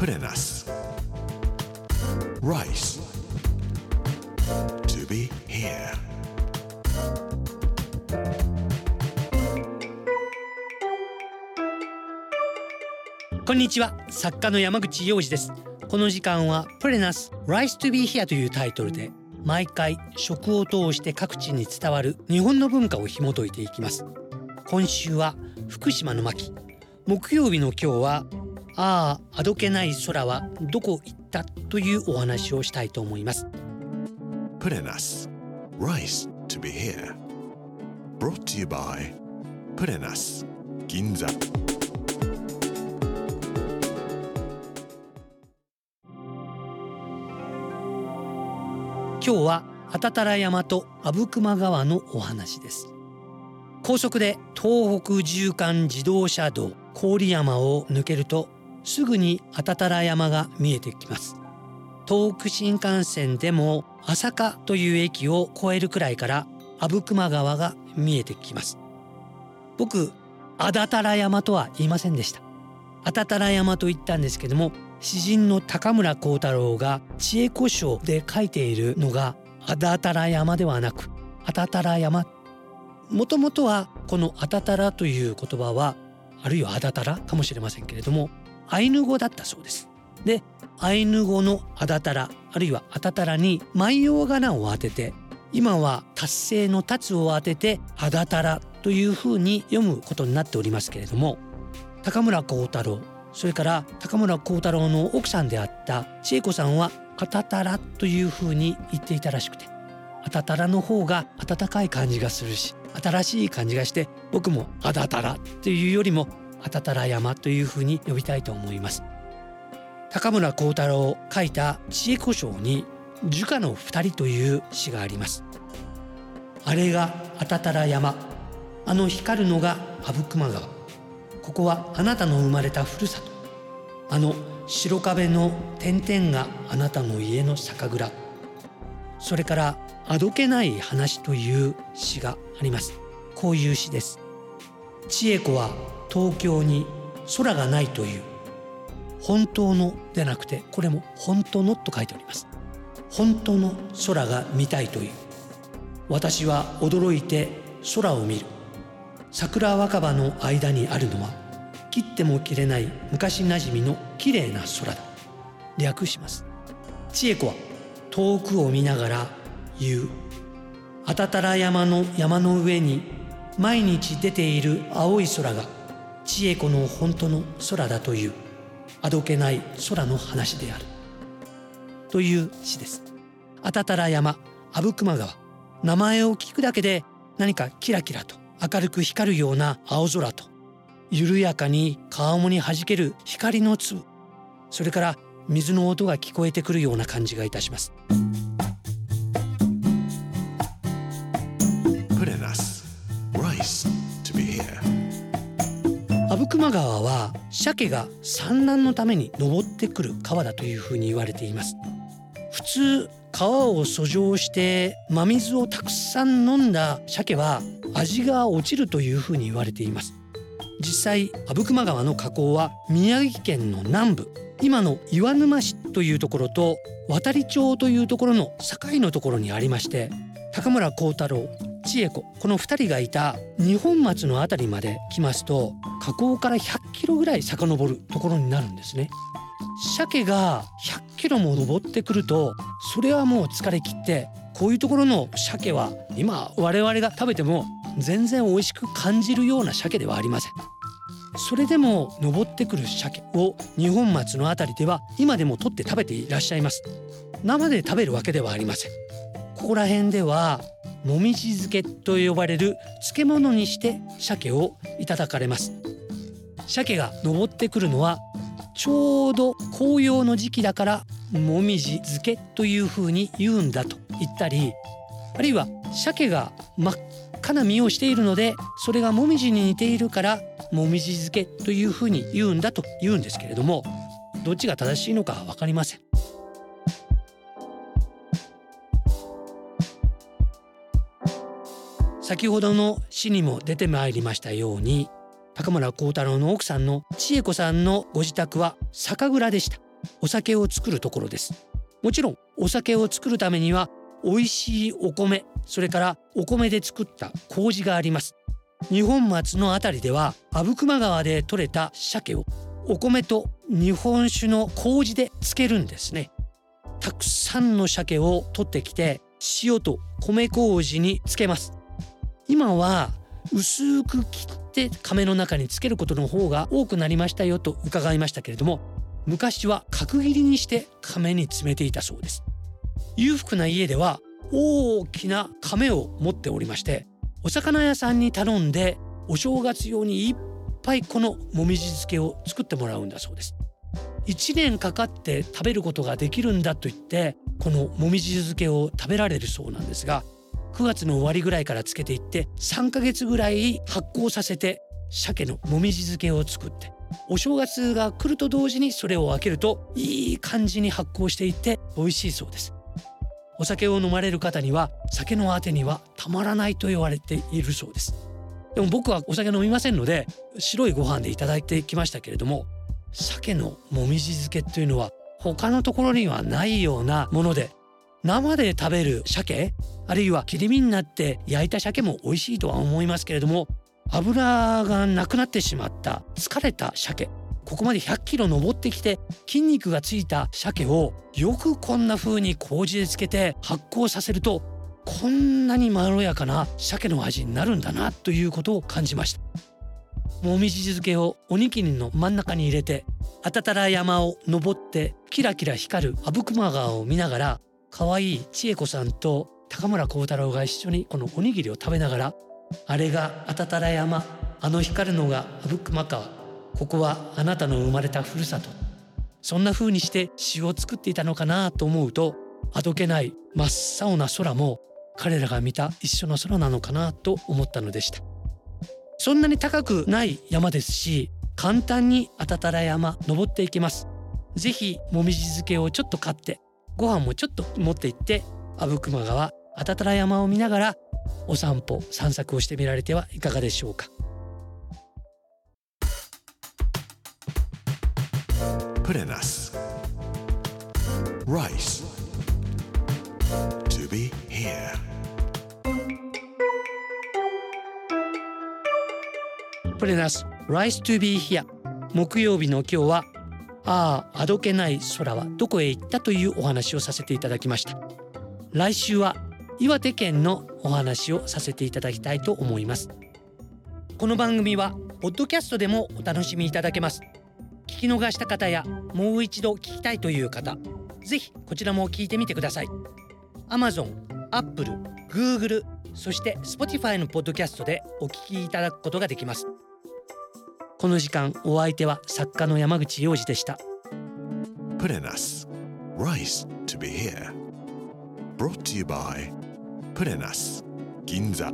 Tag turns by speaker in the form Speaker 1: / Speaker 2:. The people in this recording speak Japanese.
Speaker 1: プレナス Rice. To be here.
Speaker 2: こんにちは作家の山口洋二ですこの時間はプレナス Rise to be here というタイトルで毎回食を通して各地に伝わる日本の文化を紐解いていきます今週は福島の巻木曜日の今日はあああどけない空はどこ行ったというお話をしたいと思います。
Speaker 1: プレナス Rice to be here. Brought to you by プレナス銀座
Speaker 2: 今日はあたたら山と阿武隈川のお話です。高速で東北縦貫自動車道郡山を抜けるとすぐにあたたら山が見えてきます。東北新幹線でも朝霞という駅を越えるくらいから阿武隈川が見えてきます。僕あだたら山とは言いませんでした。あたたら山と言ったんですけども詩人の高村光太郎が知恵古書で書いているのがあだたら山ではなくあたたら山。もともとはこのあたたらという言葉はあるいはあだたらかもしれませんけれどもアイヌ語だったそうです。でアイヌ語のあだたらあるいはあたたらに万葉仮名を当てて今は達成の達を当ててあだたらというふうに読むことになっておりますけれども高村光太郎それから高村光太郎の奥さんであった千恵子さんは「あたたら」というふうに言っていたらしくて「あたたら」の方が温かい感じがするし新しい感じがして僕も「あだたら」というよりも「あたたら山」というふうに呼びたいと思います。高村光太郎書いた知恵古書に「樹下の二人」という詩があります。あれがあたたら山。あの光るのが阿武隈川。ここはあなたの生まれたふるさと。あの白壁の点々があなたの家の酒蔵。それからあどけない話という詩があります。こういう詩です。千恵子は東京に空がないという本当のでなくてこれも本当のと書いております。本当の空が見たいという。私は驚いて空を見る。桜若葉の間にあるのは切っても切れない昔なじみの綺麗な空だ。略します。千恵子は遠くを見ながら言う。あたたら山の山の上に毎日出ている青い空が千恵子の本当の空だというあどけない空の話である。という詩です。あたたら山阿武隈川。名前を聞くだけで何かキラキラと明るく光るような青空と緩やかに川面に弾ける光の粒。それから水の音が聞こえてくるような感じがいたします。阿武隈川は鮭が産卵のために登ってくる川だというふうに言われています。普通川を遡上して真水をたくさん飲んだ鮭は味が落ちるというふうに言われています。実際阿武隈川の河口は宮城県の南部今の岩沼市というところと渡町というところの境のところにありまして高村光太郎千恵子この2人がいた二本松の辺りまで来ますと河口から100キロぐらい遡るところになるんですね。鮭が100キロも登ってくるとそれはもう疲れ切ってこういうところの鮭は今我々が食べても全然美味しく感じるような鮭ではありません。それでも登ってくる鮭を二本松の辺りでは今でも取って食べていらっしゃいます生で食べるわけではありませんここら辺ではもみじ漬けと呼ばれる漬物にして鮭をいただかれます鮭が登ってくるのはちょうど紅葉の時期だからもみじ漬けという風に言うんだと言ったりあるいは鮭が真っ赤な実をしているのでそれがもみじに似ているからもみじ漬けという風に言うんだと言うんですけれどもどっちが正しいのか分かりません。先ほどの詩にも出てまいりましたように高村光太郎の奥さんの千恵子さんのご自宅は酒蔵でした。お酒を作るところです。もちろんお酒を作るためには美味しいお米それからお米で作った麹があります。日本松のあたりでは阿武隈川で採れた鮭をお米と日本酒の麹で漬けるんですね。たくさんの鮭を取ってきて塩と米麹につけます。今は薄く切って亀の中につけることの方が多くなりましたよと伺いましたけれども昔は角切りにして亀に詰めていたそうです。裕福な家では大きな亀を持っておりましてお魚屋さんに頼んでお正月用にいっぱいこのもみじ漬けを作ってもらうんだそうです。1年かかって食べることができるんだと言ってこのもみじ漬けを食べられるそうなんですが9月の終わりぐらいからつけていって3ヶ月ぐらい発酵させて鮭のもみじ漬けを作ってお正月が来ると同時にそれを開けるといい感じに発酵していって美味しいそうです。お酒を飲まれる方には酒のあてにはたまらないと言われているそうです。でも僕はお酒飲みませんので白いご飯でいただいてきましたけれども鮭のもみじ漬けというのは他のところにはないようなもので生で食べる鮭？あるいは切り身になって焼いた鮭も美味しいとは思いますけれども油がなくなってしまった疲れた鮭。ここまで100キロ登ってきて筋肉がついた鮭をよくこんな風に麹でつけて発酵させるとこんなにまろやかな鮭の味になるんだなということを感じました。もみじ漬けをおにぎりの真ん中に入れてあたたら山を登ってキラキラ光る阿武隈川を見ながら可愛い千恵子さんと高村光太郎が一緒にこのおにぎりを食べながらあれがあたたら山あの光るのが阿武隈川ここはあなたの生まれたふるさと。そんな風にして詩を作っていたのかなと思うとあどけない真っ青な空も彼らが見た一緒の空なのかなと思ったのでした。そんなに高くない山ですし簡単にあたたら山登っていきます。ぜひもみじ漬けをちょっと買ってご飯もちょっと持って行って阿武隈川あたたら山を見ながらお散歩散策をしてみられてはいかがでしょうか
Speaker 1: Purenas. Rice. To be here.
Speaker 2: プレナス Rise to be here 木曜日の今日はあああどけない空はどこへ行った？というお話をさせていただきました。来週は岩手県のお話をさせていただきたいと思います。この番組はポッドキャストでもお楽しみいただけます。聞き逃した方やもう一度聞きたいという方ぜひこちらも聞いてみてください。Amazon、Apple、Google そして Spotify のポッドキャストでお聞きいただくことができます。この時間お相手は作家の山口洋二でした
Speaker 1: Prenas Rice to be here. Brought to you by Prenas Ginza.